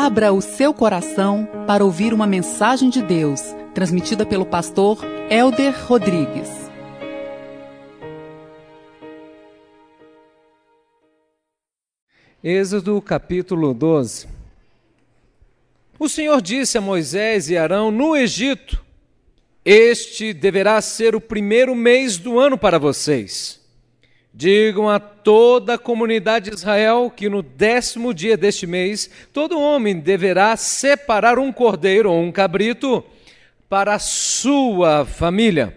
Abra o seu coração para ouvir uma mensagem de Deus, transmitida pelo pastor Elder Rodrigues. Êxodo capítulo 12. O Senhor disse a Moisés e Arão no Egito: Este deverá ser o primeiro mês do ano para vocês. Digam a toda a comunidade de Israel que no décimo dia deste mês, todo homem deverá separar um cordeiro ou um cabrito para a sua família.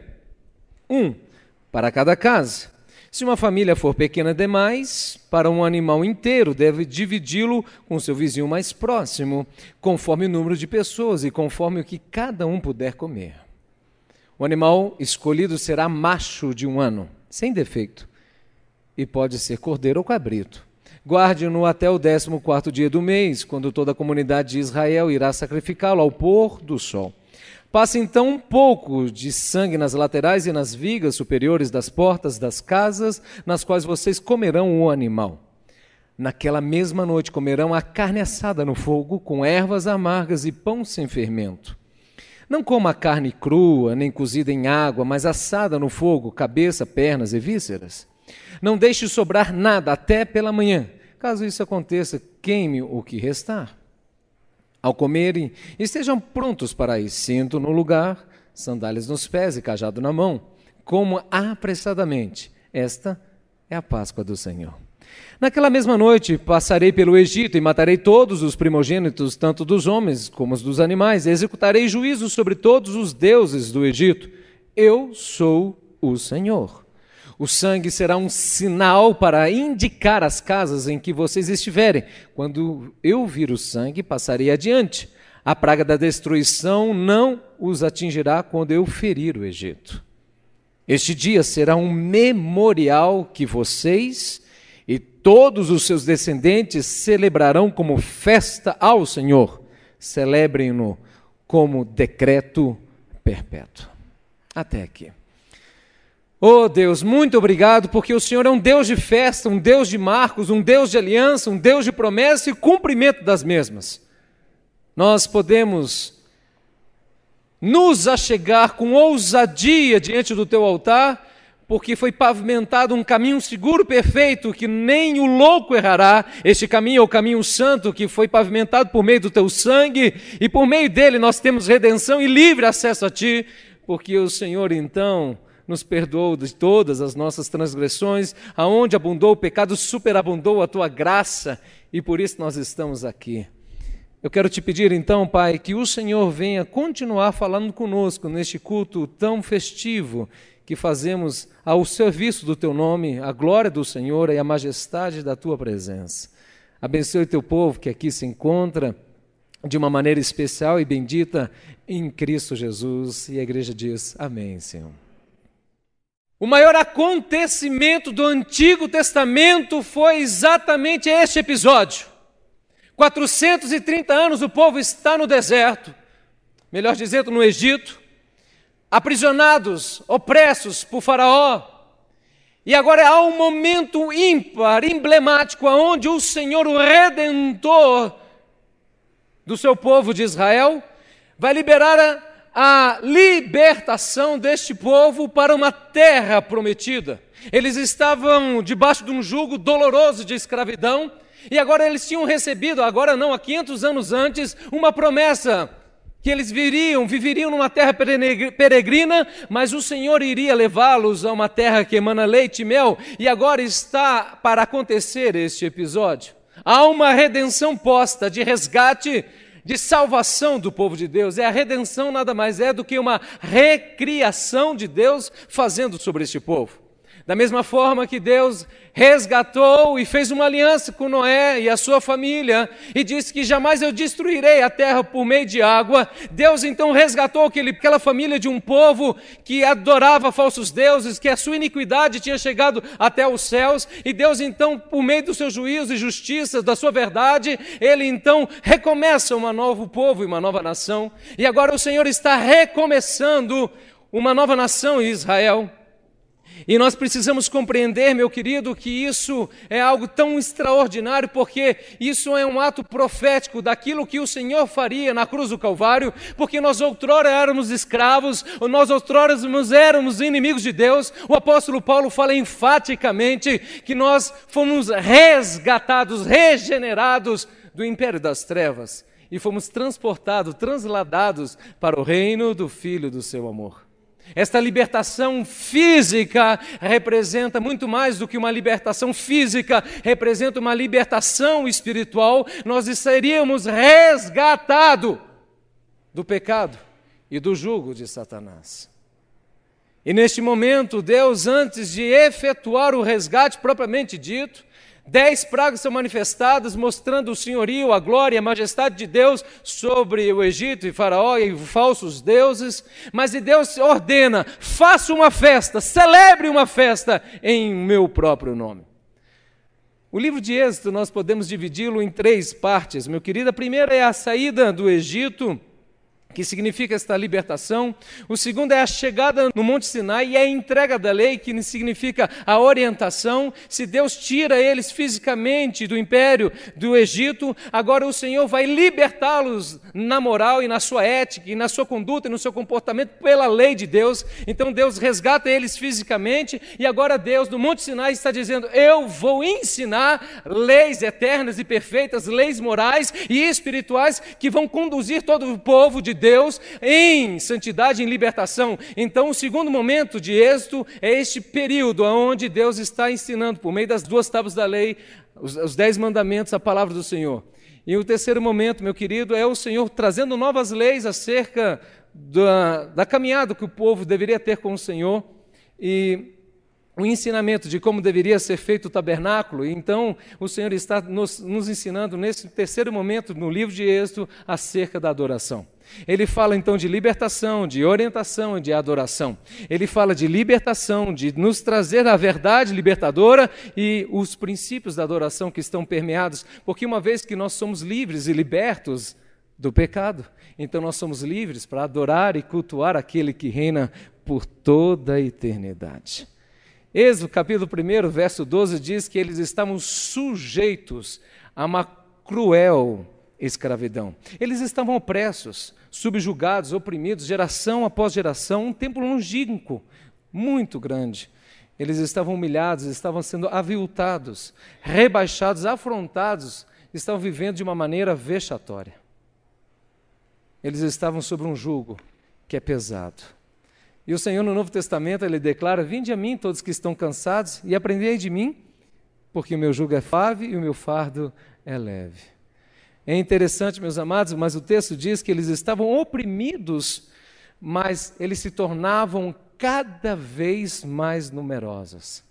Um para cada casa. Se uma família for pequena demais, para um animal inteiro, deve dividi-lo com seu vizinho mais próximo, conforme o número de pessoas e conforme o que cada um puder comer. O animal escolhido será macho de um ano, sem defeito e pode ser cordeiro ou cabrito. Guarde-no até o décimo quarto dia do mês, quando toda a comunidade de Israel irá sacrificá-lo ao pôr do sol. Passe então um pouco de sangue nas laterais e nas vigas superiores das portas das casas, nas quais vocês comerão o animal. Naquela mesma noite comerão a carne assada no fogo, com ervas amargas e pão sem fermento. Não coma a carne crua, nem cozida em água, mas assada no fogo, cabeça, pernas e vísceras. Não deixe sobrar nada até pela manhã. Caso isso aconteça, queime o que restar. Ao comerem, estejam prontos para ir, cinto no lugar, sandálias nos pés e cajado na mão. Como apressadamente. Esta é a Páscoa do Senhor. Naquela mesma noite passarei pelo Egito e matarei todos os primogênitos, tanto dos homens como dos animais, e executarei juízo sobre todos os deuses do Egito. Eu sou o Senhor. O sangue será um sinal para indicar as casas em que vocês estiverem. Quando eu vir o sangue, passarei adiante. A praga da destruição não os atingirá quando eu ferir o Egito. Este dia será um memorial que vocês e todos os seus descendentes celebrarão como festa ao Senhor. Celebrem-no como decreto perpétuo. Até aqui. Oh Deus, muito obrigado, porque o Senhor é um Deus de festa, um Deus de marcos, um Deus de aliança, um Deus de promessa e cumprimento das mesmas. Nós podemos nos achegar com ousadia diante do teu altar, porque foi pavimentado um caminho seguro, perfeito, que nem o louco errará. Este caminho é o caminho santo que foi pavimentado por meio do teu sangue, e por meio dele nós temos redenção e livre acesso a ti, porque o Senhor então nos perdoou de todas as nossas transgressões, aonde abundou o pecado, superabundou a tua graça, e por isso nós estamos aqui. Eu quero te pedir então, Pai, que o Senhor venha continuar falando conosco neste culto tão festivo que fazemos ao serviço do teu nome, a glória do Senhor e a majestade da tua presença. Abençoe o teu povo que aqui se encontra de uma maneira especial e bendita em Cristo Jesus. E a igreja diz: Amém, Senhor. O maior acontecimento do Antigo Testamento foi exatamente este episódio. 430 anos o povo está no deserto, melhor dizendo, no Egito, aprisionados, opressos por Faraó. E agora há um momento ímpar, emblemático, onde o Senhor, o redentor do seu povo de Israel, vai liberar a a libertação deste povo para uma terra prometida. Eles estavam debaixo de um jugo doloroso de escravidão e agora eles tinham recebido, agora não, há 500 anos antes, uma promessa que eles viriam, viveriam numa terra peregrina, mas o Senhor iria levá-los a uma terra que emana leite e mel, e agora está para acontecer este episódio. Há uma redenção posta de resgate de salvação do povo de Deus. É a redenção nada mais é do que uma recriação de Deus fazendo sobre este povo. Da mesma forma que Deus resgatou e fez uma aliança com Noé e a sua família e disse que jamais eu destruirei a terra por meio de água, Deus então resgatou aquele, aquela família de um povo que adorava falsos deuses, que a sua iniquidade tinha chegado até os céus, e Deus então, por meio do seu juízo e justiça, da sua verdade, ele então recomeça um novo povo e uma nova nação, e agora o Senhor está recomeçando uma nova nação em Israel. E nós precisamos compreender, meu querido, que isso é algo tão extraordinário, porque isso é um ato profético daquilo que o Senhor faria na cruz do Calvário, porque nós outrora éramos escravos, nós outrora éramos inimigos de Deus. O apóstolo Paulo fala enfaticamente que nós fomos resgatados, regenerados do império das trevas e fomos transportados, transladados para o reino do Filho do seu amor. Esta libertação física representa muito mais do que uma libertação física, representa uma libertação espiritual. Nós seríamos resgatados do pecado e do jugo de Satanás. E neste momento, Deus, antes de efetuar o resgate propriamente dito, Dez pragas são manifestadas, mostrando o senhorio, a glória e a majestade de Deus sobre o Egito e Faraó e falsos deuses. Mas Deus ordena: faça uma festa, celebre uma festa em meu próprio nome. O livro de Êxodo nós podemos dividi-lo em três partes, meu querido. A primeira é a saída do Egito que significa esta libertação. O segundo é a chegada no Monte Sinai e a entrega da lei, que significa a orientação. Se Deus tira eles fisicamente do império do Egito, agora o Senhor vai libertá-los na moral e na sua ética, e na sua conduta e no seu comportamento pela lei de Deus. Então Deus resgata eles fisicamente e agora Deus no Monte Sinai está dizendo: Eu vou ensinar leis eternas e perfeitas, leis morais e espirituais que vão conduzir todo o povo de Deus em santidade, em libertação. Então, o segundo momento de êxito é este período onde Deus está ensinando, por meio das duas tábuas da lei, os, os dez mandamentos, a palavra do Senhor. E o terceiro momento, meu querido, é o Senhor trazendo novas leis acerca da, da caminhada que o povo deveria ter com o Senhor. E o ensinamento de como deveria ser feito o tabernáculo. Então, o Senhor está nos, nos, ensinando nesse terceiro momento no livro de Êxodo acerca da adoração. Ele fala então de libertação, de orientação e de adoração. Ele fala de libertação, de nos trazer a verdade libertadora e os princípios da adoração que estão permeados, porque uma vez que nós somos livres e libertos do pecado, então nós somos livres para adorar e cultuar aquele que reina por toda a eternidade. Êxodo capítulo 1, verso 12 diz que eles estavam sujeitos a uma cruel escravidão. Eles estavam opressos, subjugados, oprimidos, geração após geração, um tempo longínquo, muito grande. Eles estavam humilhados, estavam sendo aviltados, rebaixados, afrontados, estavam vivendo de uma maneira vexatória. Eles estavam sobre um jugo que é pesado. E o Senhor no Novo Testamento ele declara: Vinde a mim todos que estão cansados e aprendei de mim, porque o meu jugo é suave e o meu fardo é leve. É interessante, meus amados, mas o texto diz que eles estavam oprimidos, mas eles se tornavam cada vez mais numerosos.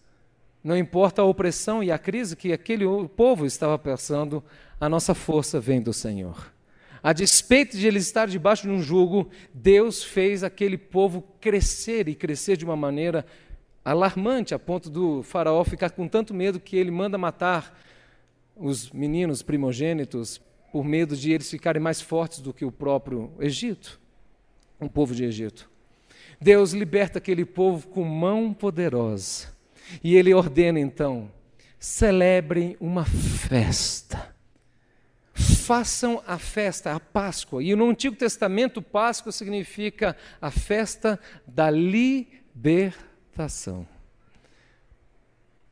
Não importa a opressão e a crise que aquele povo estava passando, a nossa força vem do Senhor. A despeito de eles estar debaixo de um jugo, Deus fez aquele povo crescer e crescer de uma maneira alarmante, a ponto do faraó ficar com tanto medo que ele manda matar os meninos primogênitos por medo de eles ficarem mais fortes do que o próprio Egito, o povo de Egito. Deus liberta aquele povo com mão poderosa. E ele ordena então: celebrem uma festa. Façam a festa, a Páscoa. E no Antigo Testamento, Páscoa significa a festa da libertação.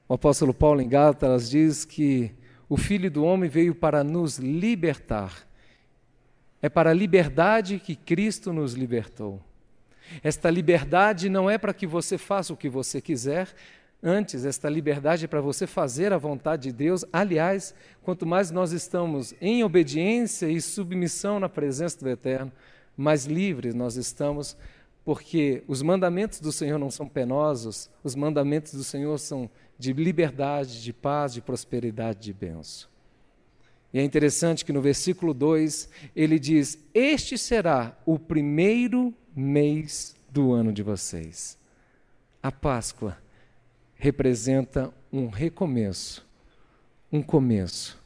O apóstolo Paulo em Gálatas diz que o Filho do Homem veio para nos libertar. É para a liberdade que Cristo nos libertou. Esta liberdade não é para que você faça o que você quiser, antes, esta liberdade é para você fazer a vontade de Deus. Aliás, quanto mais nós estamos em obediência e submissão na presença do Eterno, mais livres nós estamos, porque os mandamentos do Senhor não são penosos, os mandamentos do Senhor são de liberdade, de paz, de prosperidade, de bênção. E é interessante que no versículo 2 ele diz: Este será o primeiro mês do ano de vocês. A Páscoa representa um recomeço, um começo.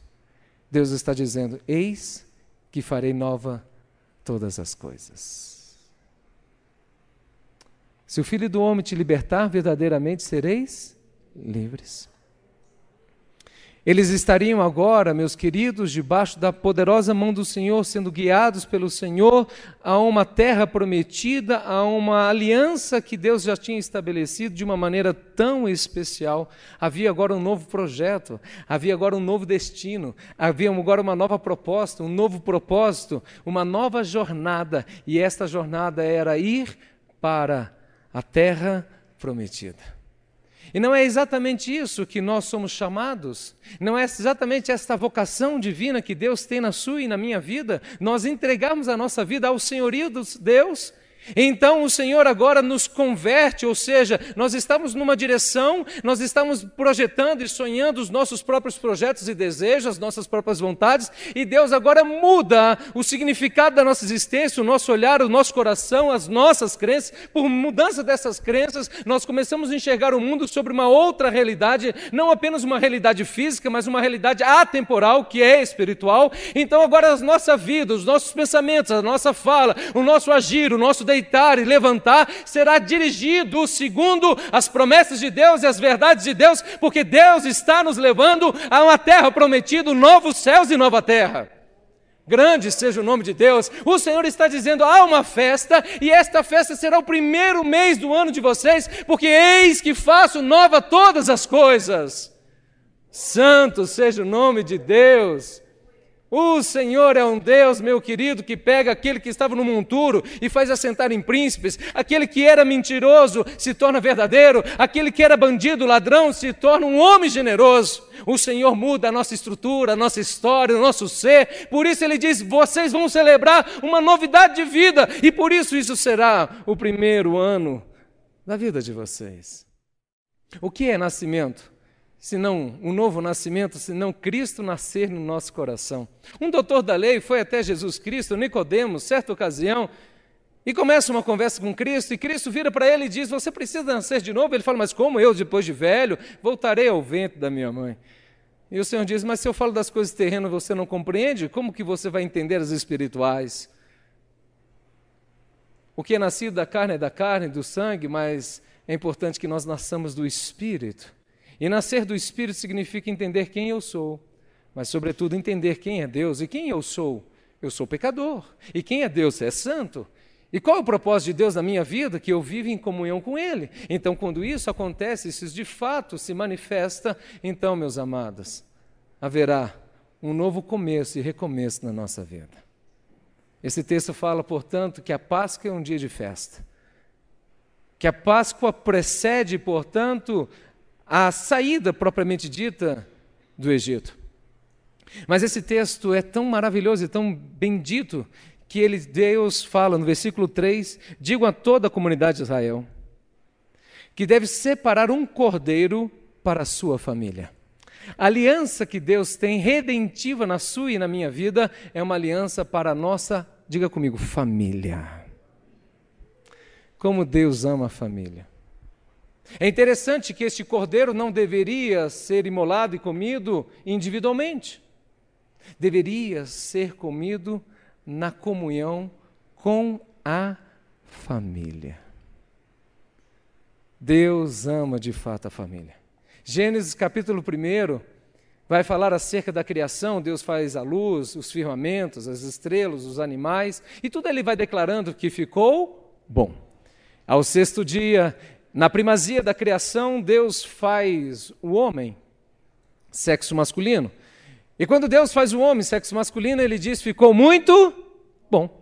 Deus está dizendo: Eis que farei nova todas as coisas. Se o Filho do Homem te libertar, verdadeiramente sereis livres. Eles estariam agora, meus queridos, debaixo da poderosa mão do Senhor, sendo guiados pelo Senhor a uma terra prometida, a uma aliança que Deus já tinha estabelecido de uma maneira tão especial. Havia agora um novo projeto, havia agora um novo destino, havia agora uma nova proposta, um novo propósito, uma nova jornada, e esta jornada era ir para a terra prometida. E não é exatamente isso que nós somos chamados, não é exatamente esta vocação divina que Deus tem na sua e na minha vida, nós entregarmos a nossa vida ao senhorio de Deus então o Senhor agora nos converte, ou seja, nós estamos numa direção, nós estamos projetando e sonhando os nossos próprios projetos e desejos, as nossas próprias vontades, e Deus agora muda o significado da nossa existência, o nosso olhar, o nosso coração, as nossas crenças. Por mudança dessas crenças, nós começamos a enxergar o mundo sobre uma outra realidade, não apenas uma realidade física, mas uma realidade atemporal, que é espiritual. Então agora a nossa vida, os nossos pensamentos, a nossa fala, o nosso agir, o nosso deitar e levantar será dirigido segundo as promessas de Deus e as verdades de Deus, porque Deus está nos levando a uma terra prometida, novos céus e nova terra. Grande seja o nome de Deus. O Senhor está dizendo: há uma festa, e esta festa será o primeiro mês do ano de vocês, porque eis que faço nova todas as coisas. Santo seja o nome de Deus. O Senhor é um Deus, meu querido, que pega aquele que estava no monturo e faz assentar em príncipes, aquele que era mentiroso se torna verdadeiro, aquele que era bandido, ladrão, se torna um homem generoso. O Senhor muda a nossa estrutura, a nossa história, o nosso ser. Por isso ele diz: vocês vão celebrar uma novidade de vida, e por isso isso será o primeiro ano da vida de vocês. O que é nascimento? Senão um novo nascimento, senão Cristo nascer no nosso coração. Um doutor da lei foi até Jesus Cristo, Nicodemos, certa ocasião, e começa uma conversa com Cristo, e Cristo vira para ele e diz: Você precisa nascer de novo? Ele fala: Mas como eu, depois de velho, voltarei ao vento da minha mãe? E o Senhor diz: Mas se eu falo das coisas terrenas, você não compreende? Como que você vai entender as espirituais? O que é nascido da carne é da carne, do sangue, mas é importante que nós nasçamos do Espírito. E nascer do Espírito significa entender quem eu sou, mas, sobretudo, entender quem é Deus e quem eu sou. Eu sou pecador. E quem é Deus? É santo. E qual é o propósito de Deus na minha vida? Que eu vivo em comunhão com Ele. Então, quando isso acontece, isso de fato se manifesta, então, meus amados, haverá um novo começo e recomeço na nossa vida. Esse texto fala, portanto, que a Páscoa é um dia de festa. Que a Páscoa precede, portanto, a saída propriamente dita do Egito. Mas esse texto é tão maravilhoso e tão bendito que ele, Deus fala no versículo 3: Digo a toda a comunidade de Israel que deve separar um cordeiro para a sua família. A aliança que Deus tem redentiva na sua e na minha vida é uma aliança para a nossa, diga comigo, família. Como Deus ama a família. É interessante que este cordeiro não deveria ser imolado e comido individualmente. Deveria ser comido na comunhão com a família. Deus ama de fato a família. Gênesis capítulo 1 vai falar acerca da criação, Deus faz a luz, os firmamentos, as estrelas, os animais, e tudo ele vai declarando que ficou bom. Ao sexto dia, na primazia da criação, Deus faz o homem, sexo masculino. E quando Deus faz o homem, sexo masculino, ele diz: ficou muito bom.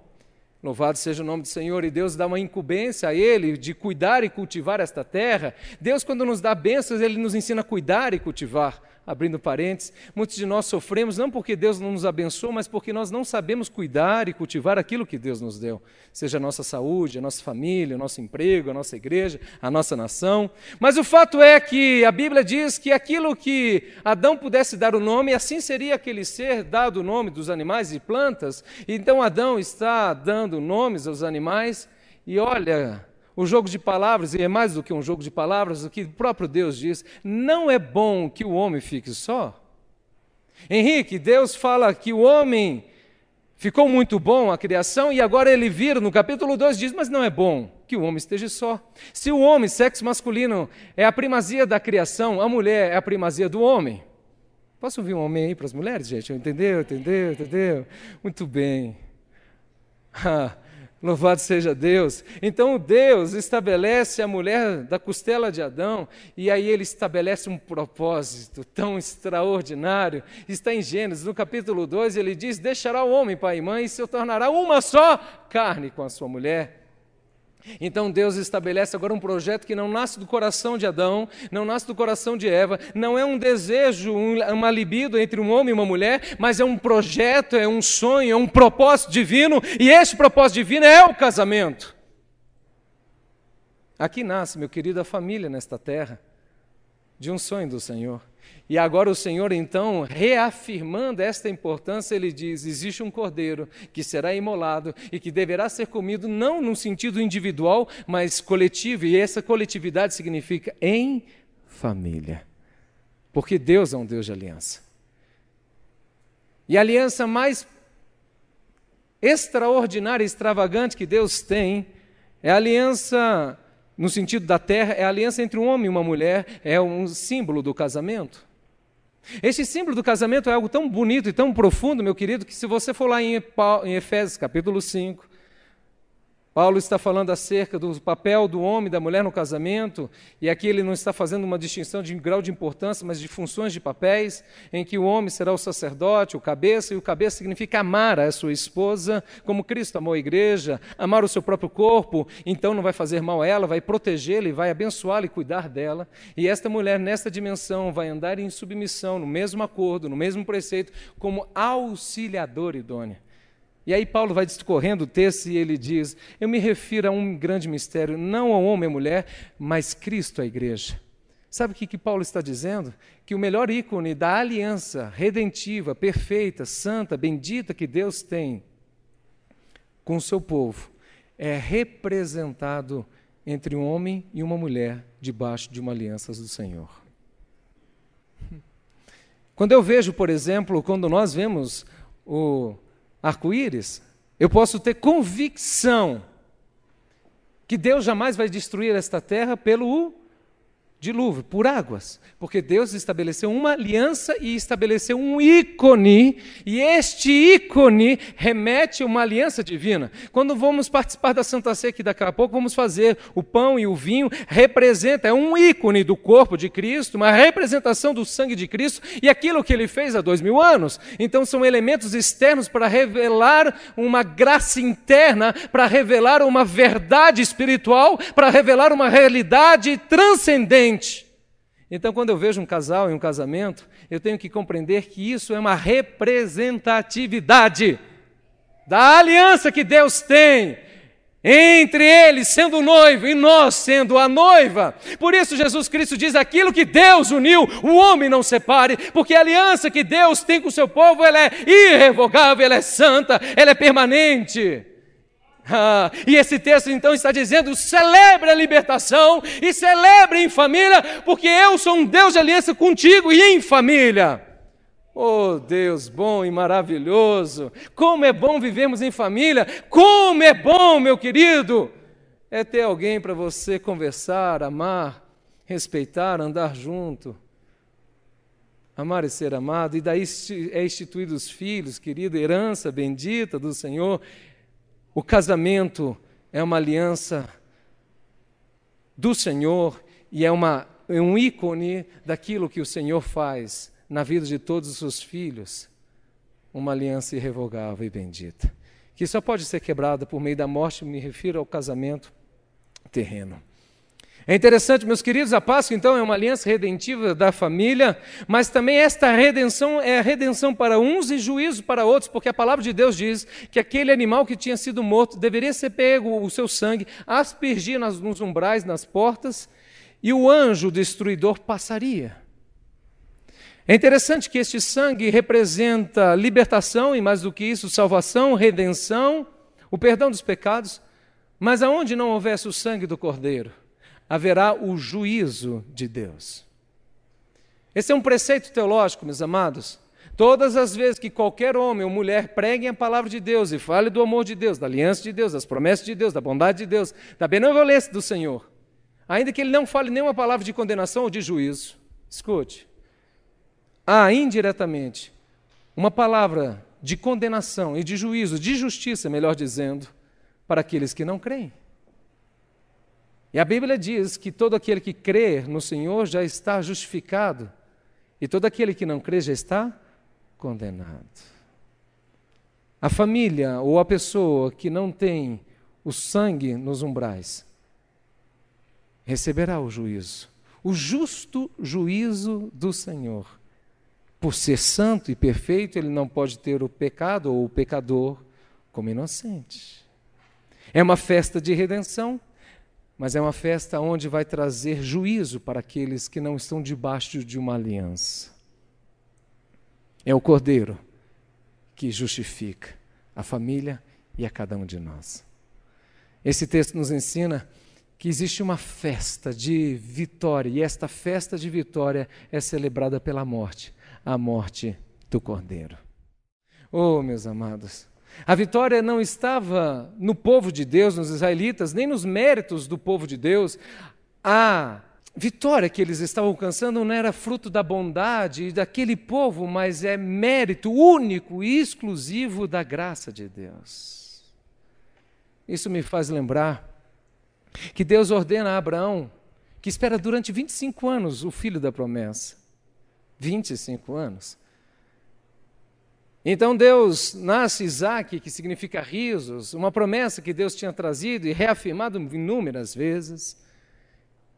Louvado seja o nome do Senhor, e Deus dá uma incumbência a Ele de cuidar e cultivar esta terra. Deus, quando nos dá bênçãos, Ele nos ensina a cuidar e cultivar abrindo parênteses, muitos de nós sofremos não porque Deus não nos abençoou, mas porque nós não sabemos cuidar e cultivar aquilo que Deus nos deu, seja a nossa saúde, a nossa família, o nosso emprego, a nossa igreja, a nossa nação. Mas o fato é que a Bíblia diz que aquilo que Adão pudesse dar o nome, assim seria aquele ser dado o nome dos animais e plantas. Então Adão está dando nomes aos animais e olha, o jogo de palavras, e é mais do que um jogo de palavras, o que o próprio Deus diz: não é bom que o homem fique só. Henrique, Deus fala que o homem ficou muito bom a criação, e agora ele vira, no capítulo 2 diz: Mas não é bom que o homem esteja só. Se o homem, sexo masculino, é a primazia da criação, a mulher é a primazia do homem. Posso ouvir um homem aí para as mulheres, gente? Entendeu? Entendeu? Entendeu? Muito bem. Louvado seja Deus. Então Deus estabelece a mulher da costela de Adão e aí ele estabelece um propósito tão extraordinário. Está em Gênesis, no capítulo 2, ele diz: Deixará o homem pai e mãe e se tornará uma só carne com a sua mulher. Então Deus estabelece agora um projeto que não nasce do coração de Adão, não nasce do coração de Eva, não é um desejo, uma libido entre um homem e uma mulher, mas é um projeto, é um sonho, é um propósito divino, e esse propósito divino é o casamento. Aqui nasce, meu querido, a família nesta terra, de um sonho do Senhor. E agora o Senhor, então, reafirmando esta importância, ele diz: existe um cordeiro que será imolado e que deverá ser comido não no sentido individual, mas coletivo, e essa coletividade significa em família. Porque Deus é um Deus de aliança. E a aliança mais extraordinária extravagante que Deus tem é a aliança, no sentido da terra, é a aliança entre um homem e uma mulher, é um símbolo do casamento. Este símbolo do casamento é algo tão bonito e tão profundo, meu querido, que se você for lá em Efésios capítulo 5, Paulo está falando acerca do papel do homem e da mulher no casamento, e aqui ele não está fazendo uma distinção de grau de importância, mas de funções de papéis, em que o homem será o sacerdote, o cabeça, e o cabeça significa amar a sua esposa, como Cristo amou a igreja, amar o seu próprio corpo, então não vai fazer mal a ela, vai protegê-la e vai abençoá-la e cuidar dela. E esta mulher, nesta dimensão, vai andar em submissão, no mesmo acordo, no mesmo preceito, como auxiliador idônea. E aí Paulo vai discorrendo o texto e ele diz: Eu me refiro a um grande mistério, não ao homem e mulher, mas Cristo à igreja. Sabe o que, que Paulo está dizendo? Que o melhor ícone da aliança redentiva, perfeita, santa, bendita que Deus tem com o seu povo é representado entre um homem e uma mulher debaixo de uma aliança do Senhor. Quando eu vejo, por exemplo, quando nós vemos o arco-íris, eu posso ter convicção que Deus jamais vai destruir esta terra pelo dilúvio, por águas, porque Deus estabeleceu uma aliança e estabeleceu um ícone, e este ícone remete a uma aliança divina. Quando vamos participar da Santa Ceia, daqui a pouco vamos fazer o pão e o vinho, representa, é um ícone do corpo de Cristo, uma representação do sangue de Cristo e aquilo que ele fez há dois mil anos. Então são elementos externos para revelar uma graça interna, para revelar uma verdade espiritual, para revelar uma realidade transcendente então, quando eu vejo um casal em um casamento, eu tenho que compreender que isso é uma representatividade da aliança que Deus tem entre eles sendo o noivo e nós sendo a noiva. Por isso Jesus Cristo diz aquilo que Deus uniu, o homem não separe, porque a aliança que Deus tem com o seu povo, ela é irrevogável, ela é santa, ela é permanente. Ah, e esse texto então está dizendo: celebre a libertação e celebre em família, porque eu sou um Deus de aliança contigo e em família. Oh Deus bom e maravilhoso, como é bom vivermos em família, como é bom, meu querido, é ter alguém para você conversar, amar, respeitar, andar junto. Amar e ser amado, e daí é instituído os filhos, querida herança bendita do Senhor, o casamento é uma aliança do Senhor e é, uma, é um ícone daquilo que o Senhor faz na vida de todos os seus filhos. Uma aliança irrevogável e bendita, que só pode ser quebrada por meio da morte, me refiro ao casamento terreno. É interessante, meus queridos, a Páscoa então é uma aliança redentiva da família, mas também esta redenção é a redenção para uns e juízo para outros, porque a palavra de Deus diz que aquele animal que tinha sido morto deveria ser pego o seu sangue, aspergir nos umbrais, nas portas, e o anjo destruidor passaria. É interessante que este sangue representa libertação e, mais do que isso, salvação, redenção, o perdão dos pecados, mas aonde não houvesse o sangue do cordeiro, haverá o juízo de Deus. Esse é um preceito teológico, meus amados. Todas as vezes que qualquer homem ou mulher preguem a palavra de Deus e fale do amor de Deus, da aliança de Deus, das promessas de Deus, da bondade de Deus, da benevolência do Senhor, ainda que ele não fale nenhuma palavra de condenação ou de juízo, escute, há indiretamente uma palavra de condenação e de juízo, de justiça, melhor dizendo, para aqueles que não creem. E a Bíblia diz que todo aquele que crê no Senhor já está justificado, e todo aquele que não crê já está condenado. A família ou a pessoa que não tem o sangue nos umbrais receberá o juízo, o justo juízo do Senhor. Por ser santo e perfeito, ele não pode ter o pecado ou o pecador como inocente. É uma festa de redenção, mas é uma festa onde vai trazer juízo para aqueles que não estão debaixo de uma aliança. É o Cordeiro que justifica a família e a cada um de nós. Esse texto nos ensina que existe uma festa de vitória, e esta festa de vitória é celebrada pela morte a morte do Cordeiro. Oh, meus amados, a vitória não estava no povo de Deus, nos israelitas, nem nos méritos do povo de Deus. A vitória que eles estavam alcançando não era fruto da bondade daquele povo, mas é mérito único e exclusivo da graça de Deus. Isso me faz lembrar que Deus ordena a Abraão que espera durante 25 anos o filho da promessa. 25 anos. Então Deus nasce Isaac, que significa risos, uma promessa que Deus tinha trazido e reafirmado inúmeras vezes.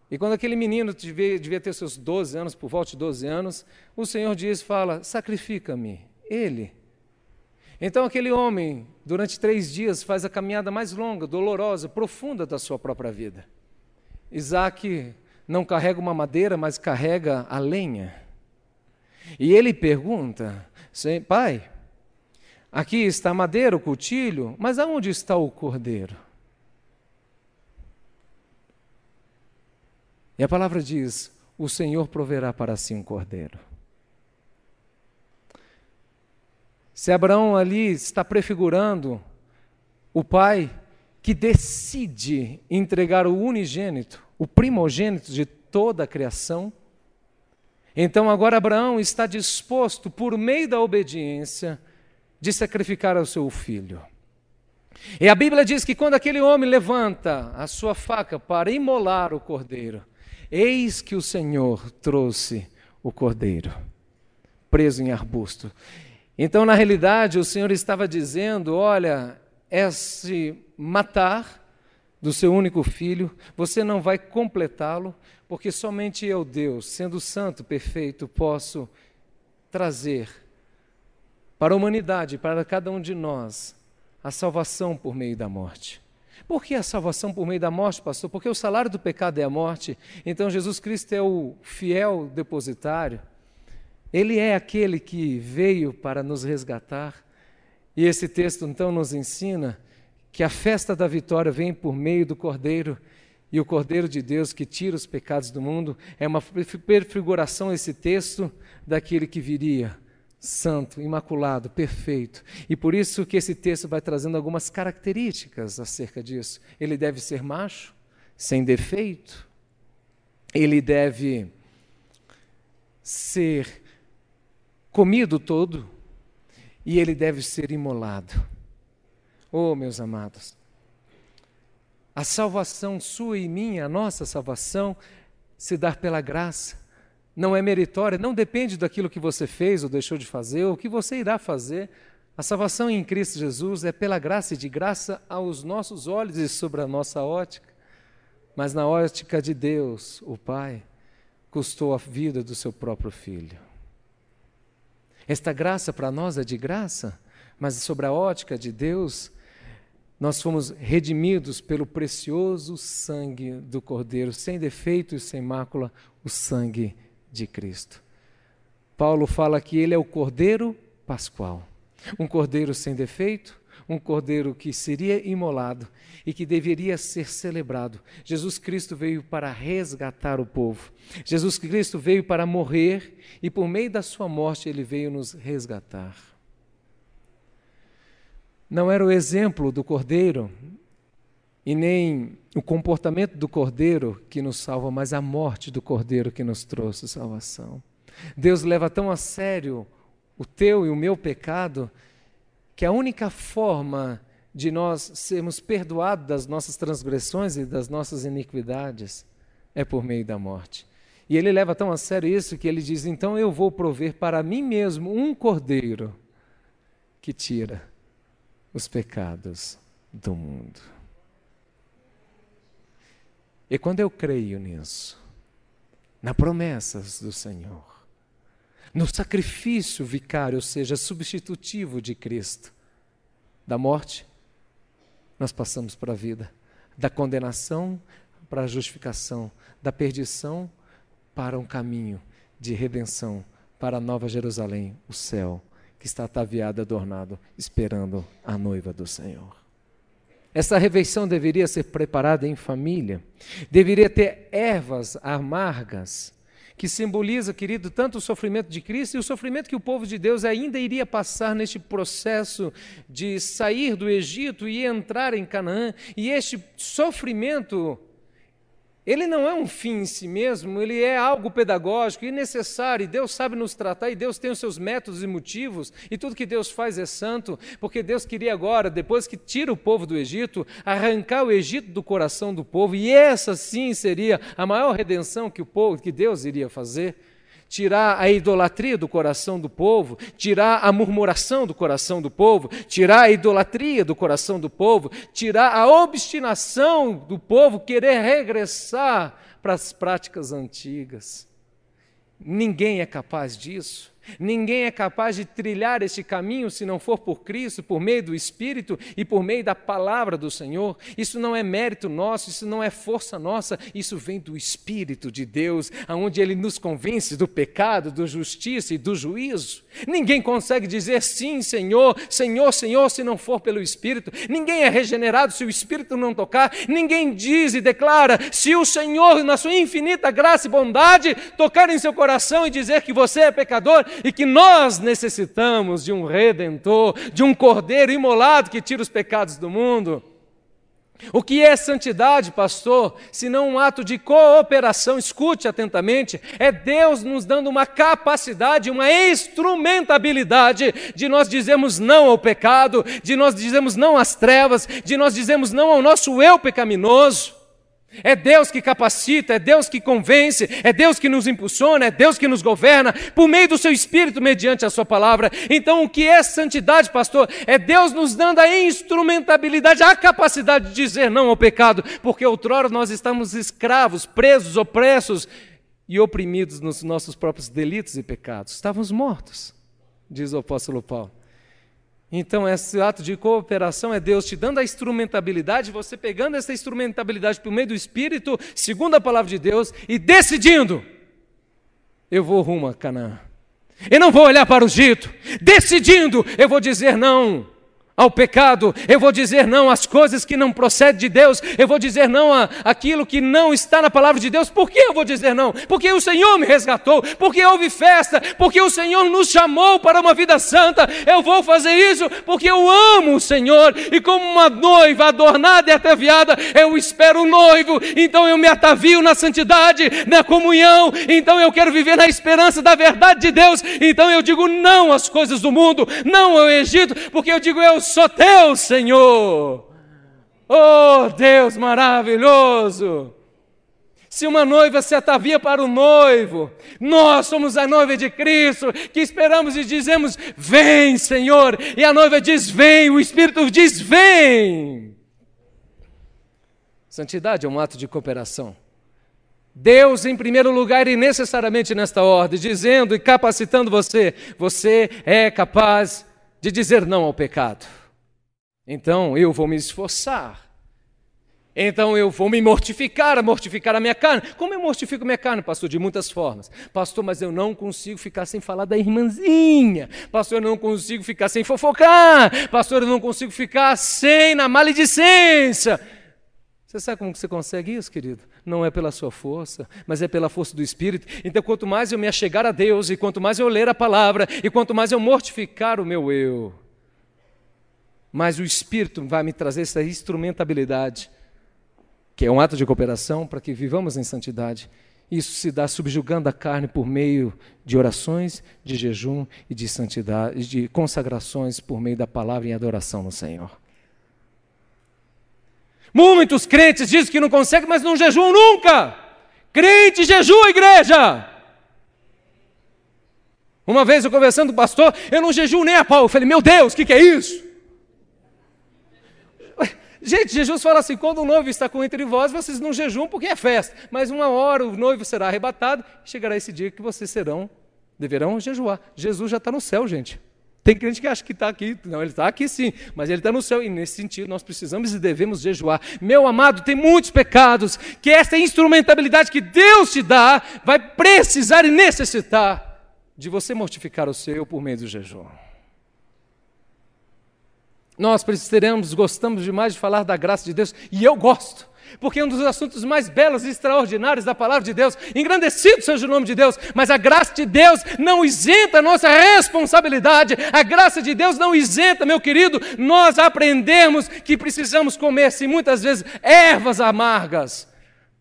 E quando aquele menino devia, ter seus 12 anos, por volta de 12 anos, o Senhor diz, fala, sacrifica-me, ele. Então aquele homem, durante três dias, faz a caminhada mais longa, dolorosa, profunda da sua própria vida. Isaac não carrega uma madeira, mas carrega a lenha. E ele pergunta, pai, aqui está a madeira, o cultilho, mas aonde está o cordeiro? E a palavra diz: O Senhor proverá para si um cordeiro. Se Abraão ali está prefigurando o pai que decide entregar o unigênito, o primogênito de toda a criação, então agora Abraão está disposto, por meio da obediência, de sacrificar o seu filho. E a Bíblia diz que quando aquele homem levanta a sua faca para imolar o cordeiro, Eis que o Senhor trouxe o cordeiro, preso em arbusto. Então, na realidade, o Senhor estava dizendo: olha, esse matar do seu único filho, você não vai completá-lo, porque somente eu, Deus, sendo santo, perfeito, posso trazer para a humanidade, para cada um de nós, a salvação por meio da morte. Por que a salvação por meio da morte, pastor? Porque o salário do pecado é a morte. Então Jesus Cristo é o fiel depositário. Ele é aquele que veio para nos resgatar. E esse texto então nos ensina que a festa da vitória vem por meio do Cordeiro. E o Cordeiro de Deus que tira os pecados do mundo é uma prefiguração, esse texto, daquele que viria santo, imaculado, perfeito. E por isso que esse texto vai trazendo algumas características acerca disso. Ele deve ser macho, sem defeito. Ele deve ser comido todo e ele deve ser imolado. Oh, meus amados, a salvação sua e minha, a nossa salvação, se dá pela graça não é meritória, não depende daquilo que você fez ou deixou de fazer, ou o que você irá fazer. A salvação em Cristo Jesus é pela graça e de graça aos nossos olhos e sobre a nossa ótica. Mas na ótica de Deus, o Pai, custou a vida do seu próprio filho. Esta graça para nós é de graça, mas sobre a ótica de Deus, nós fomos redimidos pelo precioso sangue do Cordeiro, sem defeito e sem mácula, o sangue de Cristo. Paulo fala que ele é o Cordeiro Pascual, um cordeiro sem defeito, um cordeiro que seria imolado e que deveria ser celebrado. Jesus Cristo veio para resgatar o povo. Jesus Cristo veio para morrer e por meio da sua morte ele veio nos resgatar. Não era o exemplo do cordeiro e nem o comportamento do cordeiro que nos salva, mas a morte do cordeiro que nos trouxe salvação. Deus leva tão a sério o teu e o meu pecado que a única forma de nós sermos perdoados das nossas transgressões e das nossas iniquidades é por meio da morte. E ele leva tão a sério isso que ele diz: então eu vou prover para mim mesmo um cordeiro que tira os pecados do mundo. E quando eu creio nisso, na promessas do Senhor, no sacrifício vicário, ou seja, substitutivo de Cristo, da morte, nós passamos para a vida, da condenação para a justificação, da perdição para um caminho de redenção, para a nova Jerusalém, o céu, que está ataviado, adornado, esperando a noiva do Senhor. Essa refeição deveria ser preparada em família, deveria ter ervas amargas, que simboliza, querido, tanto o sofrimento de Cristo e o sofrimento que o povo de Deus ainda iria passar neste processo de sair do Egito e entrar em Canaã. E este sofrimento ele não é um fim em si mesmo, ele é algo pedagógico e necessário, e Deus sabe nos tratar, e Deus tem os seus métodos e motivos, e tudo que Deus faz é santo, porque Deus queria agora, depois que tira o povo do Egito, arrancar o Egito do coração do povo, e essa sim seria a maior redenção que o povo, que Deus iria fazer tirar a idolatria do coração do povo, tirar a murmuração do coração do povo, tirar a idolatria do coração do povo, tirar a obstinação do povo querer regressar para as práticas antigas. Ninguém é capaz disso. Ninguém é capaz de trilhar este caminho se não for por Cristo, por meio do Espírito e por meio da palavra do Senhor. Isso não é mérito nosso, isso não é força nossa, isso vem do Espírito de Deus, aonde ele nos convence do pecado, da justiça e do juízo. Ninguém consegue dizer sim, Senhor, Senhor, Senhor, se não for pelo Espírito. Ninguém é regenerado se o Espírito não tocar. Ninguém diz e declara se o Senhor, na sua infinita graça e bondade, tocar em seu coração e dizer que você é pecador e que nós necessitamos de um redentor, de um cordeiro imolado que tira os pecados do mundo. O que é santidade, pastor? Se não um ato de cooperação, escute atentamente, é Deus nos dando uma capacidade, uma instrumentabilidade de nós dizermos não ao pecado, de nós dizermos não às trevas, de nós dizermos não ao nosso eu pecaminoso. É Deus que capacita, é Deus que convence, é Deus que nos impulsiona, é Deus que nos governa, por meio do seu Espírito, mediante a Sua palavra. Então, o que é santidade, pastor? É Deus nos dando a instrumentabilidade, a capacidade de dizer não ao pecado, porque outrora nós estamos escravos, presos, opressos e oprimidos nos nossos próprios delitos e pecados. Estávamos mortos, diz o apóstolo Paulo. Então, esse ato de cooperação é Deus te dando a instrumentabilidade, você pegando essa instrumentabilidade por meio do Espírito, segundo a palavra de Deus, e decidindo: eu vou rumo a Canaã. Eu não vou olhar para o Egito, decidindo, eu vou dizer não ao pecado, eu vou dizer não às coisas que não procedem de Deus, eu vou dizer não a aquilo que não está na palavra de Deus. Por que eu vou dizer não? Porque o Senhor me resgatou, porque houve festa, porque o Senhor nos chamou para uma vida santa. Eu vou fazer isso porque eu amo o Senhor e como uma noiva adornada e ataviada, eu espero o noivo. Então eu me atavio na santidade, na comunhão. Então eu quero viver na esperança da verdade de Deus. Então eu digo não às coisas do mundo, não ao Egito, porque eu digo eu sou teu, Senhor. Oh, Deus maravilhoso! Se uma noiva se atavia para o noivo, nós somos a noiva de Cristo, que esperamos e dizemos: Vem, Senhor. E a noiva diz: Vem, o Espírito diz: Vem. Santidade é um ato de cooperação. Deus em primeiro lugar e necessariamente nesta ordem, dizendo e capacitando você: Você é capaz de dizer não ao pecado. Então eu vou me esforçar Então eu vou me mortificar, mortificar a minha carne. Como eu mortifico minha carne, pastor? De muitas formas. Pastor, mas eu não consigo ficar sem falar da irmãzinha. Pastor, eu não consigo ficar sem fofocar. Pastor, eu não consigo ficar sem na maledicência. Você sabe como você consegue isso, querido? Não é pela sua força, mas é pela força do Espírito. Então, quanto mais eu me achegar a Deus, e quanto mais eu ler a palavra, e quanto mais eu mortificar o meu eu, mais o Espírito vai me trazer essa instrumentabilidade que é um ato de cooperação para que vivamos em santidade. Isso se dá subjugando a carne por meio de orações, de jejum e de santidade, de consagrações por meio da palavra em adoração no Senhor. Muitos crentes dizem que não conseguem, mas não jejuam nunca. Crente jejua, igreja. Uma vez eu conversando com o pastor, eu não jejuo nem a pau. Eu falei, meu Deus, o que, que é isso? Gente, Jesus fala assim: quando o noivo está com entre vós, vocês não jejuam porque é festa. Mas uma hora o noivo será arrebatado e chegará esse dia que vocês serão, deverão jejuar. Jesus já está no céu, gente. Tem crente que acha que está aqui. Não, ele está aqui sim, mas ele está no céu. E nesse sentido, nós precisamos e devemos jejuar. Meu amado, tem muitos pecados que esta instrumentabilidade que Deus te dá vai precisar e necessitar de você mortificar o seu por meio do jejum. Nós precisaremos, gostamos demais de falar da graça de Deus, e eu gosto, porque é um dos assuntos mais belos e extraordinários da palavra de Deus. Engrandecido seja o nome de Deus, mas a graça de Deus não isenta a nossa responsabilidade, a graça de Deus não isenta, meu querido, nós aprendemos que precisamos comer, sim, muitas vezes, ervas amargas,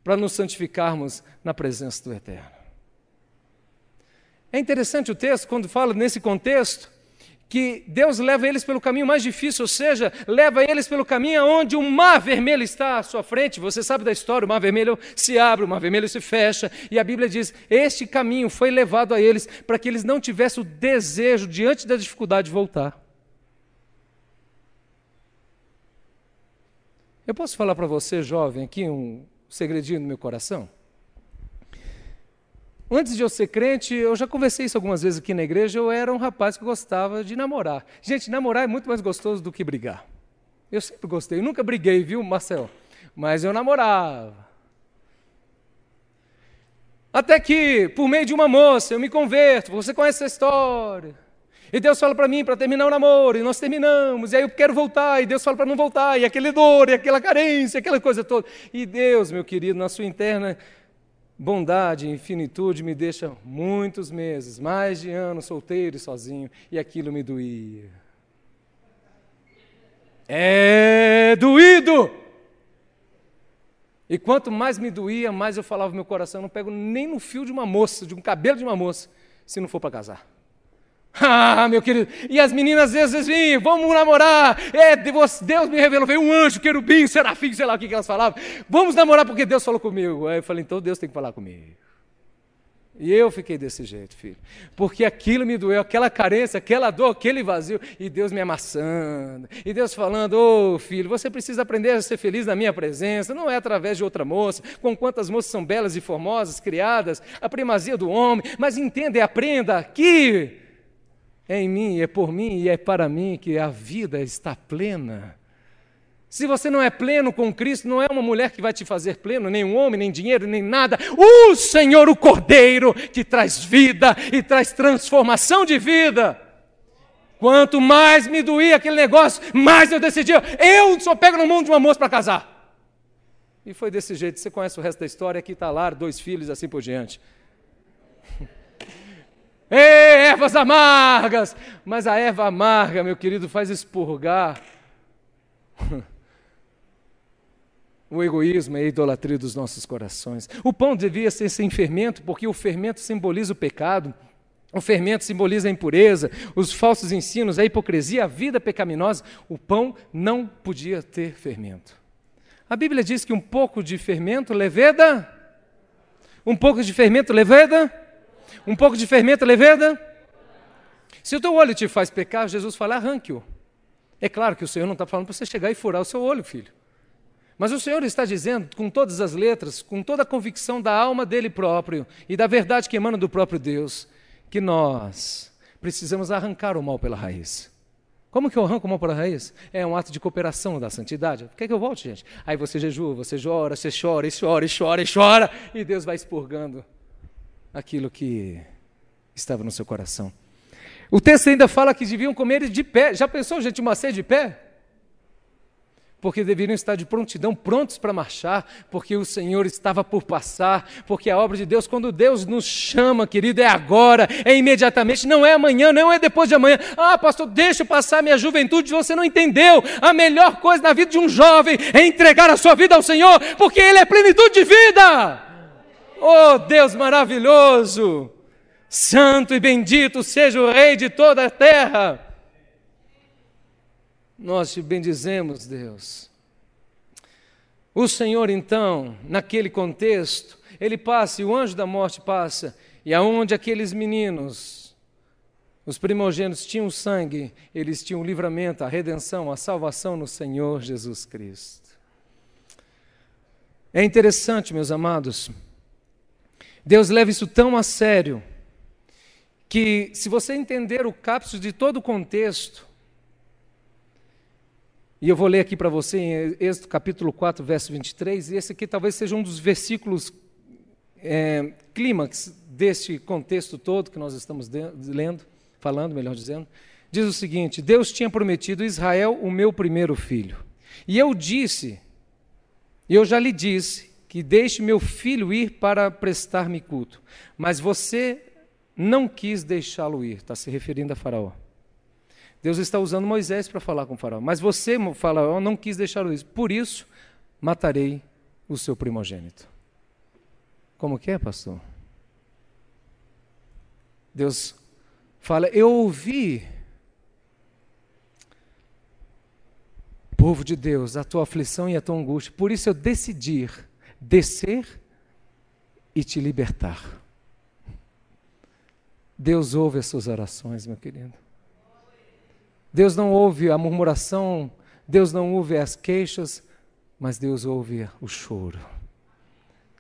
para nos santificarmos na presença do Eterno. É interessante o texto, quando fala nesse contexto, que Deus leva eles pelo caminho mais difícil, ou seja, leva eles pelo caminho onde o mar vermelho está à sua frente. Você sabe da história: o mar vermelho se abre, o mar vermelho se fecha, e a Bíblia diz: este caminho foi levado a eles para que eles não tivessem o desejo, diante da dificuldade, de voltar. Eu posso falar para você, jovem, aqui um segredinho no meu coração? Antes de eu ser crente, eu já conversei isso algumas vezes aqui na igreja, eu era um rapaz que gostava de namorar. Gente, namorar é muito mais gostoso do que brigar. Eu sempre gostei, eu nunca briguei, viu, Marcel? Mas eu namorava. Até que, por meio de uma moça, eu me converto. Você conhece essa história. E Deus fala para mim para terminar o namoro, e nós terminamos, e aí eu quero voltar, e Deus fala para não voltar, e aquele dor, e aquela carência, aquela coisa toda. E Deus, meu querido, na sua interna bondade e infinitude me deixa muitos meses, mais de anos solteiro e sozinho, e aquilo me doía. É doído! E quanto mais me doía, mais eu falava meu coração, eu não pego nem no fio de uma moça, de um cabelo de uma moça, se não for para casar. Ah, meu querido. E as meninas às vezes vinham, vamos namorar. É, Deus, Deus me revelou, veio um anjo, querubim, serafim, sei lá o que, que elas falavam. Vamos namorar porque Deus falou comigo. Aí eu falei, então Deus tem que falar comigo. E eu fiquei desse jeito, filho. Porque aquilo me doeu, aquela carência, aquela dor, aquele vazio. E Deus me amassando. E Deus falando: Ô oh, filho, você precisa aprender a ser feliz na minha presença. Não é através de outra moça. Com quantas moças são belas e formosas, criadas, a primazia do homem. Mas entenda e aprenda aqui é em mim, é por mim e é para mim que a vida está plena. Se você não é pleno com Cristo, não é uma mulher que vai te fazer pleno, nem um homem, nem dinheiro, nem nada. O Senhor, o Cordeiro, que traz vida e traz transformação de vida. Quanto mais me doía aquele negócio, mais eu decidi. Eu só pego no mundo de uma moça para casar. E foi desse jeito. Você conhece o resto da história? Aqui está lá, dois filhos, assim por diante. Ei, ervas amargas! Mas a erva amarga, meu querido, faz expurgar o egoísmo e a idolatria dos nossos corações. O pão devia ser sem fermento, porque o fermento simboliza o pecado. O fermento simboliza a impureza, os falsos ensinos, a hipocrisia, a vida pecaminosa. O pão não podia ter fermento. A Bíblia diz que um pouco de fermento leveda. Um pouco de fermento leveda um pouco de fermento leveda? Se o teu olho te faz pecar, Jesus fala, arranque-o. É claro que o Senhor não está falando para você chegar e furar o seu olho, filho. Mas o Senhor está dizendo, com todas as letras, com toda a convicção da alma dele próprio e da verdade que emana do próprio Deus, que nós precisamos arrancar o mal pela raiz. Como que eu arranco mão para a raiz? É um ato de cooperação da santidade. Quer que eu volte, gente? Aí você jejua, você chora, você chora, e chora, e chora, e chora, e Deus vai expurgando aquilo que estava no seu coração. O texto ainda fala que deviam comer de pé. Já pensou, gente, uma ceia de pé? porque deveriam estar de prontidão, prontos para marchar, porque o Senhor estava por passar, porque a obra de Deus, quando Deus nos chama, querido, é agora, é imediatamente, não é amanhã, não é depois de amanhã. Ah, pastor, deixa eu passar minha juventude, você não entendeu. A melhor coisa na vida de um jovem é entregar a sua vida ao Senhor, porque Ele é plenitude de vida. Oh, Deus maravilhoso! Santo e bendito seja o Rei de toda a terra. Nós te bendizemos, Deus. O Senhor, então, naquele contexto, ele passa e o anjo da morte passa, e aonde aqueles meninos, os primogênitos, tinham sangue, eles tinham o livramento, a redenção, a salvação no Senhor Jesus Cristo. É interessante, meus amados, Deus leva isso tão a sério, que se você entender o capítulo de todo o contexto, e eu vou ler aqui para você em Êxodo capítulo 4, verso 23, e esse aqui talvez seja um dos versículos é, clímax deste contexto todo que nós estamos de, lendo, falando, melhor dizendo. Diz o seguinte: Deus tinha prometido a Israel o meu primeiro filho. E eu disse, e eu já lhe disse, que deixe meu filho ir para prestar-me culto. Mas você não quis deixá-lo ir, está se referindo a Faraó. Deus está usando Moisés para falar com faraó. Mas você, faraó, não quis deixar isso. Por isso, matarei o seu primogênito. Como que é, pastor? Deus fala: Eu ouvi, povo de Deus, a tua aflição e a tua angústia. Por isso eu decidi descer e te libertar. Deus ouve as suas orações, meu querido. Deus não ouve a murmuração, Deus não ouve as queixas, mas Deus ouve o choro.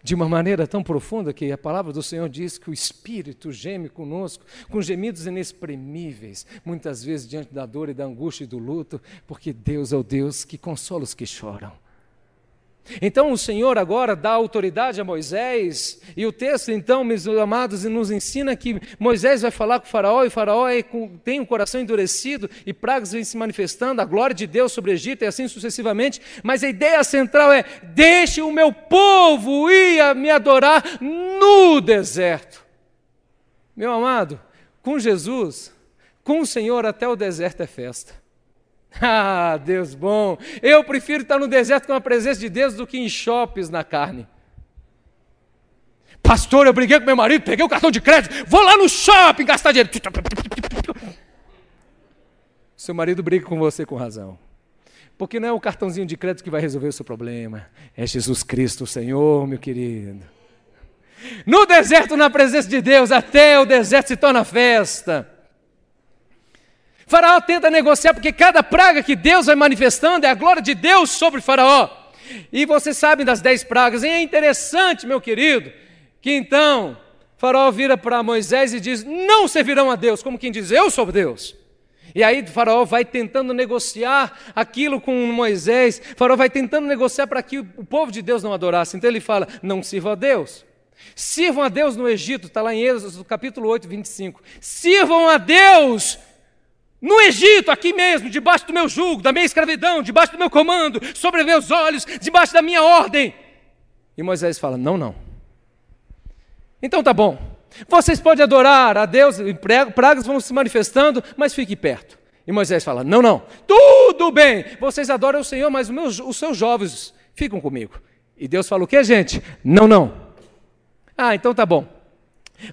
De uma maneira tão profunda que a palavra do Senhor diz que o Espírito geme conosco, com gemidos inexprimíveis, muitas vezes diante da dor e da angústia e do luto, porque Deus é o Deus que consola os que choram. Então o Senhor agora dá autoridade a Moisés, e o texto, então, meus amados, nos ensina que Moisés vai falar com o Faraó, e o Faraó é tem o um coração endurecido, e pragas vêm se manifestando, a glória de Deus sobre o Egito, e assim sucessivamente. Mas a ideia central é: deixe o meu povo ir a me adorar no deserto. Meu amado, com Jesus, com o Senhor, até o deserto é festa. Ah, Deus bom. Eu prefiro estar no deserto com a presença de Deus do que em shoppings na carne. Pastor, eu briguei com meu marido, peguei o cartão de crédito, vou lá no shopping gastar dinheiro. Seu marido briga com você com razão. Porque não é o cartãozinho de crédito que vai resolver o seu problema. É Jesus Cristo, o Senhor, meu querido. No deserto, na presença de Deus, até o deserto se torna festa. Faraó tenta negociar, porque cada praga que Deus vai manifestando é a glória de Deus sobre Faraó. E vocês sabem das dez pragas. E é interessante, meu querido, que então Faraó vira para Moisés e diz: Não servirão a Deus, como quem diz, Eu sou Deus. E aí Faraó vai tentando negociar aquilo com Moisés, Faraó vai tentando negociar para que o povo de Deus não adorasse. Então ele fala: Não sirvam a Deus. Sirvam a Deus no Egito, está lá em Êxodo capítulo 8, 25. Sirvam a Deus no Egito, aqui mesmo, debaixo do meu jugo, da minha escravidão, debaixo do meu comando, sobre meus olhos, debaixo da minha ordem. E Moisés fala: Não, não. Então tá bom. Vocês podem adorar a Deus, pragas vão se manifestando, mas fique perto. E Moisés fala: Não, não. Tudo bem. Vocês adoram o Senhor, mas os, meus, os seus jovens ficam comigo. E Deus fala o que, gente? Não, não. Ah, então tá bom.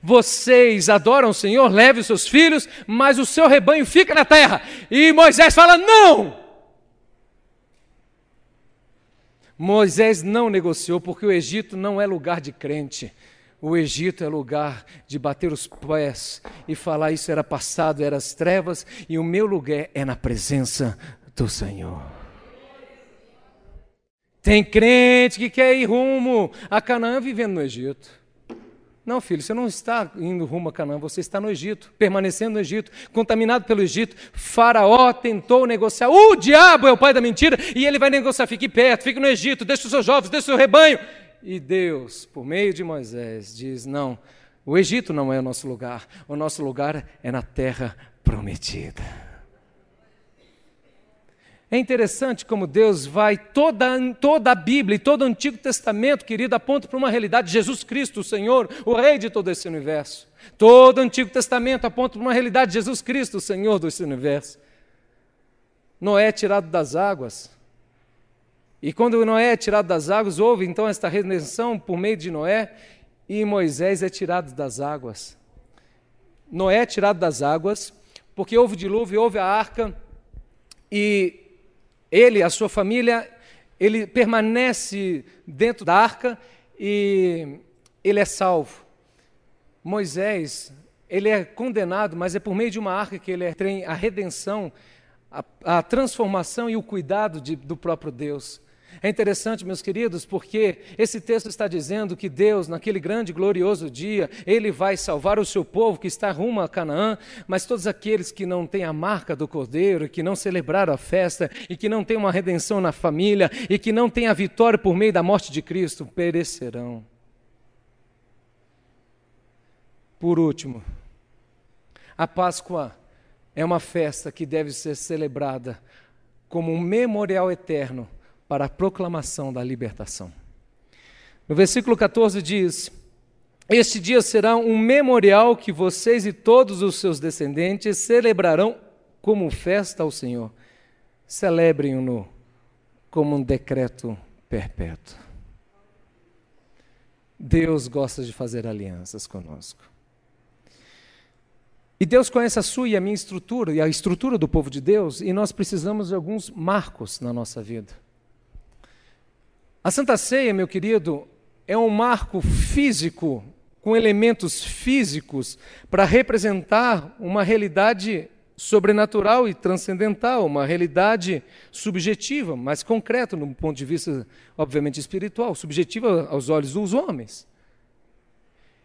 Vocês adoram o Senhor, leve os seus filhos, mas o seu rebanho fica na terra. E Moisés fala: não! Moisés não negociou, porque o Egito não é lugar de crente. O Egito é lugar de bater os pés e falar: Isso era passado, eram as trevas, e o meu lugar é na presença do Senhor. Tem crente que quer ir rumo a Canaã vivendo no Egito. Não, filho, você não está indo rumo a Canaã, você está no Egito, permanecendo no Egito, contaminado pelo Egito. Faraó tentou negociar. O diabo é o pai da mentira e ele vai negociar. Fique perto, fique no Egito, deixe os seus jovens, deixe o seu rebanho. E Deus, por meio de Moisés, diz: Não, o Egito não é o nosso lugar, o nosso lugar é na terra prometida. É interessante como Deus vai, toda, toda a Bíblia e todo o Antigo Testamento, querido, aponta para uma realidade: Jesus Cristo, o Senhor, o Rei de todo esse universo. Todo o Antigo Testamento aponta para uma realidade: Jesus Cristo, o Senhor desse universo. Noé é tirado das águas. E quando Noé é tirado das águas, houve então esta redenção por meio de Noé, e Moisés é tirado das águas. Noé é tirado das águas, porque houve dilúvio, houve a arca, e ele, a sua família, ele permanece dentro da arca e ele é salvo. Moisés, ele é condenado, mas é por meio de uma arca que ele tem a redenção, a, a transformação e o cuidado de, do próprio Deus. É interessante, meus queridos, porque esse texto está dizendo que Deus, naquele grande e glorioso dia, Ele vai salvar o seu povo que está rumo a Canaã, mas todos aqueles que não têm a marca do Cordeiro, que não celebraram a festa, e que não têm uma redenção na família, e que não têm a vitória por meio da morte de Cristo, perecerão. Por último, a Páscoa é uma festa que deve ser celebrada como um memorial eterno para a proclamação da libertação. No versículo 14 diz: Este dia será um memorial que vocês e todos os seus descendentes celebrarão como festa ao Senhor. Celebrem-no como um decreto perpétuo. Deus gosta de fazer alianças conosco. E Deus conhece a sua e a minha estrutura, e a estrutura do povo de Deus, e nós precisamos de alguns marcos na nossa vida. A Santa Ceia, meu querido, é um marco físico, com elementos físicos, para representar uma realidade sobrenatural e transcendental, uma realidade subjetiva, mas concreta no ponto de vista, obviamente, espiritual, subjetiva aos olhos dos homens.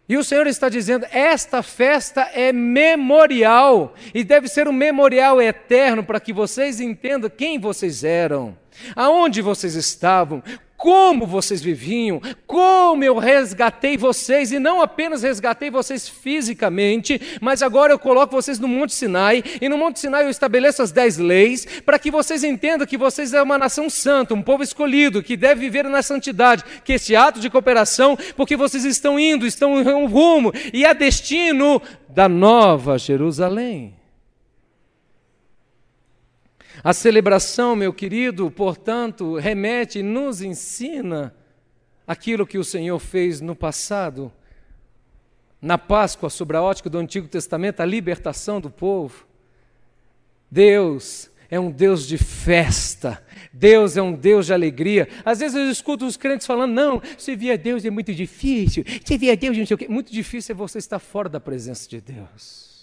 E o Senhor está dizendo: esta festa é memorial, e deve ser um memorial eterno para que vocês entendam quem vocês eram, aonde vocês estavam, como vocês viviam, como eu resgatei vocês, e não apenas resgatei vocês fisicamente, mas agora eu coloco vocês no Monte Sinai, e no Monte Sinai eu estabeleço as dez leis, para que vocês entendam que vocês é uma nação santa, um povo escolhido, que deve viver na santidade, que esse ato de cooperação, porque vocês estão indo, estão em rumo, e é destino da nova Jerusalém. A celebração, meu querido, portanto, remete e nos ensina aquilo que o Senhor fez no passado, na Páscoa, sobre a ótica do Antigo Testamento, a libertação do povo. Deus é um Deus de festa, Deus é um Deus de alegria. Às vezes eu escuto os crentes falando: não, servir a Deus é muito difícil, servir a Deus quê. Muito difícil é você estar fora da presença de Deus.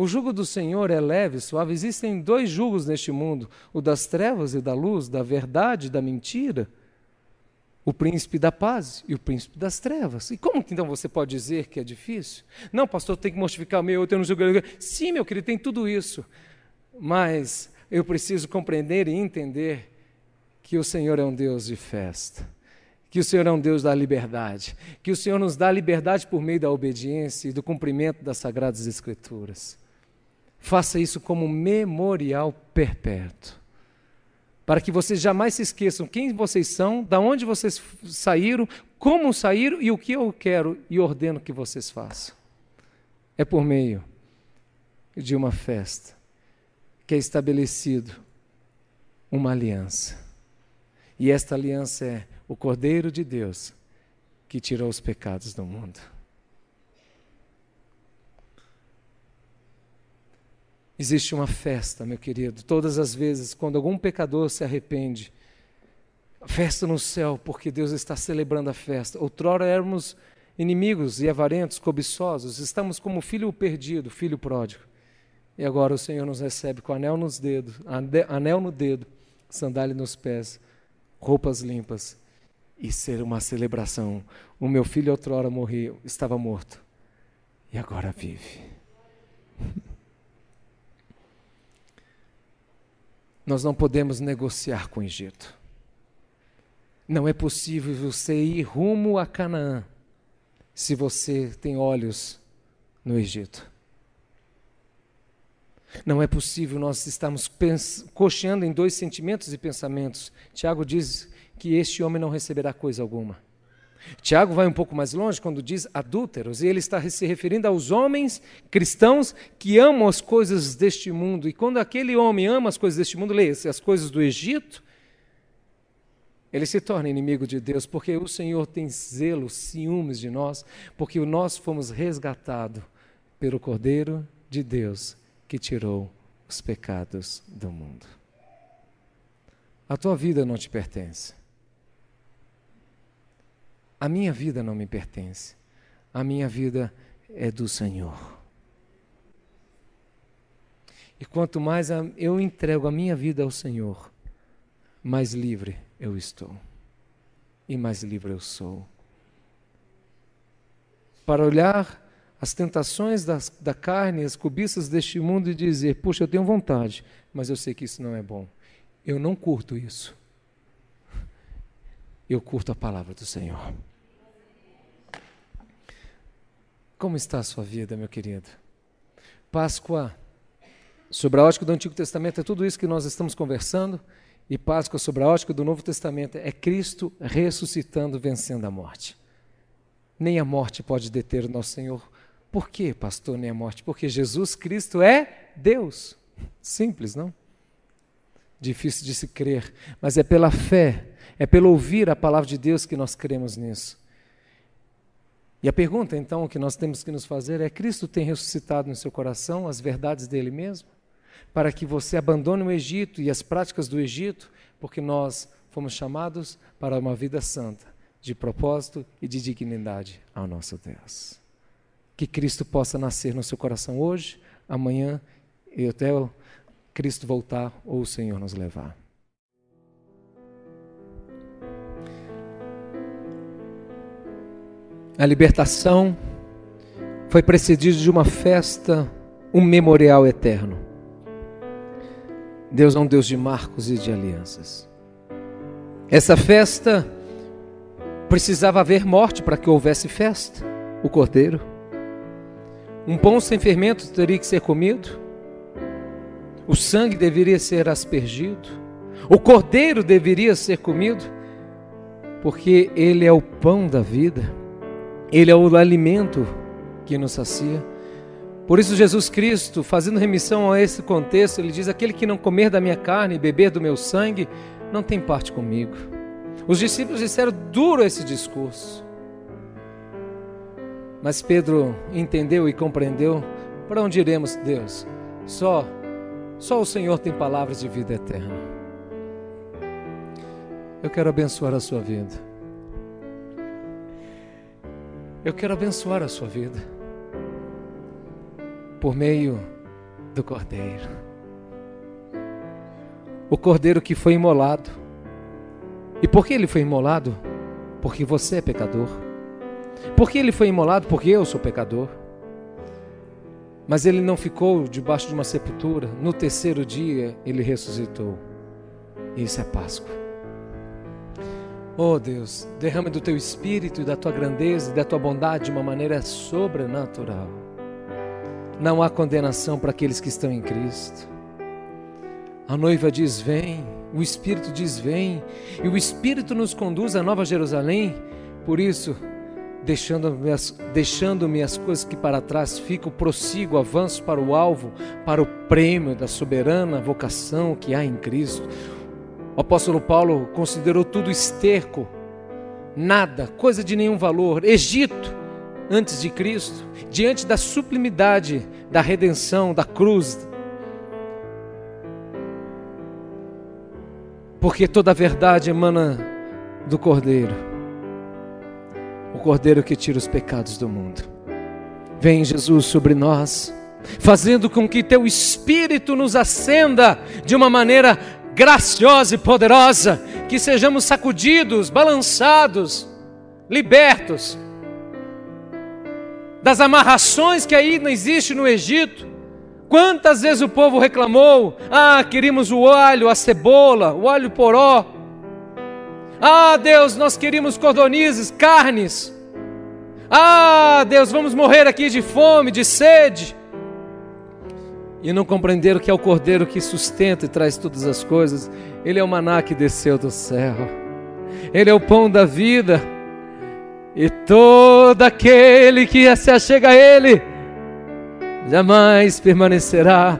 O jugo do Senhor é leve suave. Existem dois jugos neste mundo: o das trevas e da luz, da verdade e da mentira. O príncipe da paz e o príncipe das trevas. E como que então você pode dizer que é difícil? Não, pastor, tem que mortificar o meu, eu tenho querido. Sim, meu querido, tem tudo isso. Mas eu preciso compreender e entender que o Senhor é um Deus de festa que o Senhor é um Deus da liberdade, que o Senhor nos dá liberdade por meio da obediência e do cumprimento das sagradas Escrituras. Faça isso como memorial perpétuo. Para que vocês jamais se esqueçam quem vocês são, da onde vocês saíram, como saíram e o que eu quero e ordeno que vocês façam. É por meio de uma festa que é estabelecido uma aliança. E esta aliança é o Cordeiro de Deus que tirou os pecados do mundo. Existe uma festa, meu querido, todas as vezes, quando algum pecador se arrepende, festa no céu, porque Deus está celebrando a festa. Outrora éramos inimigos e avarentos, cobiçosos, estamos como filho perdido, filho pródigo. E agora o Senhor nos recebe com anel nos dedos, anel no dedo, sandália nos pés, roupas limpas e ser uma celebração. O meu filho outrora morreu, estava morto e agora vive. Nós não podemos negociar com o Egito. Não é possível você ir rumo a Canaã se você tem olhos no Egito. Não é possível nós estarmos cocheando em dois sentimentos e pensamentos. Tiago diz que este homem não receberá coisa alguma. Tiago vai um pouco mais longe quando diz adúlteros, e ele está se referindo aos homens cristãos que amam as coisas deste mundo. E quando aquele homem ama as coisas deste mundo, leia as coisas do Egito, ele se torna inimigo de Deus, porque o Senhor tem zelo, ciúmes de nós, porque nós fomos resgatados pelo Cordeiro de Deus que tirou os pecados do mundo. A tua vida não te pertence. A minha vida não me pertence. A minha vida é do Senhor. E quanto mais eu entrego a minha vida ao Senhor, mais livre eu estou e mais livre eu sou. Para olhar as tentações das, da carne, as cobiças deste mundo e dizer: Puxa, eu tenho vontade, mas eu sei que isso não é bom. Eu não curto isso. Eu curto a palavra do Senhor. Como está a sua vida, meu querido? Páscoa, sobre a ótica do Antigo Testamento, é tudo isso que nós estamos conversando. E Páscoa, sobre a ótica do Novo Testamento, é Cristo ressuscitando, vencendo a morte. Nem a morte pode deter o nosso Senhor. Por que, pastor, nem a morte? Porque Jesus Cristo é Deus. Simples, não? Difícil de se crer, mas é pela fé, é pelo ouvir a palavra de Deus que nós cremos nisso. E a pergunta, então, que nós temos que nos fazer é: Cristo tem ressuscitado no seu coração as verdades dele mesmo? Para que você abandone o Egito e as práticas do Egito, porque nós fomos chamados para uma vida santa, de propósito e de dignidade ao nosso Deus. Que Cristo possa nascer no seu coração hoje, amanhã e até Cristo voltar ou o Senhor nos levar. A libertação foi precedida de uma festa, um memorial eterno. Deus é um Deus de marcos e de alianças. Essa festa precisava haver morte para que houvesse festa. O cordeiro. Um pão sem fermento teria que ser comido. O sangue deveria ser aspergido. O cordeiro deveria ser comido, porque ele é o pão da vida. Ele é o alimento que nos sacia. Por isso, Jesus Cristo, fazendo remissão a esse contexto, ele diz: Aquele que não comer da minha carne e beber do meu sangue, não tem parte comigo. Os discípulos disseram duro esse discurso. Mas Pedro entendeu e compreendeu: para onde iremos, Deus? Só, só o Senhor tem palavras de vida eterna. Eu quero abençoar a sua vida. Eu quero abençoar a sua vida por meio do Cordeiro. O Cordeiro que foi imolado. E por que ele foi imolado? Porque você é pecador. Por que ele foi imolado? Porque eu sou pecador. Mas ele não ficou debaixo de uma sepultura. No terceiro dia ele ressuscitou. Isso é Páscoa. Oh Deus, derrame do teu espírito e da tua grandeza e da tua bondade de uma maneira sobrenatural. Não há condenação para aqueles que estão em Cristo. A noiva diz: Vem, o Espírito diz: Vem, e o Espírito nos conduz à Nova Jerusalém. Por isso, deixando-me as, deixando as coisas que para trás ficam, prossigo, avanço para o alvo, para o prêmio da soberana vocação que há em Cristo. O apóstolo Paulo considerou tudo esterco, nada, coisa de nenhum valor. Egito, antes de Cristo, diante da sublimidade da redenção, da cruz. Porque toda a verdade emana do Cordeiro, o Cordeiro que tira os pecados do mundo. Vem Jesus sobre nós, fazendo com que teu Espírito nos acenda de uma maneira graciosa e poderosa, que sejamos sacudidos, balançados, libertos das amarrações que não existe no Egito. Quantas vezes o povo reclamou: "Ah, queríamos o alho, a cebola, o alho poró. Ah, Deus, nós queríamos cordonizes, carnes. Ah, Deus, vamos morrer aqui de fome, de sede." E não compreenderam que é o Cordeiro que sustenta e traz todas as coisas. Ele é o maná que desceu do céu. Ele é o pão da vida. E todo aquele que se achega a Ele jamais permanecerá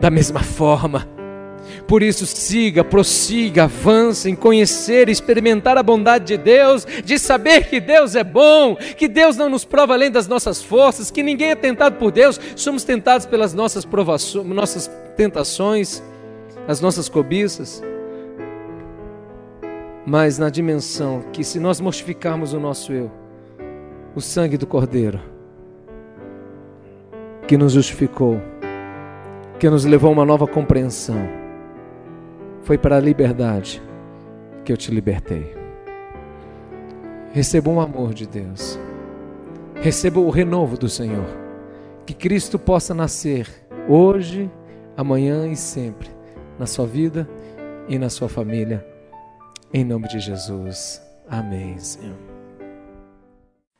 da mesma forma. Por isso, siga, prossiga, avance em conhecer, experimentar a bondade de Deus, de saber que Deus é bom, que Deus não nos prova além das nossas forças, que ninguém é tentado por Deus, somos tentados pelas nossas provações, nossas tentações, as nossas cobiças. Mas na dimensão que, se nós mortificarmos o nosso eu, o sangue do Cordeiro, que nos justificou, que nos levou a uma nova compreensão, foi para a liberdade que eu te libertei. Receba o amor de Deus, receba o renovo do Senhor, que Cristo possa nascer hoje, amanhã e sempre, na sua vida e na sua família em nome de Jesus. Amém, Senhor.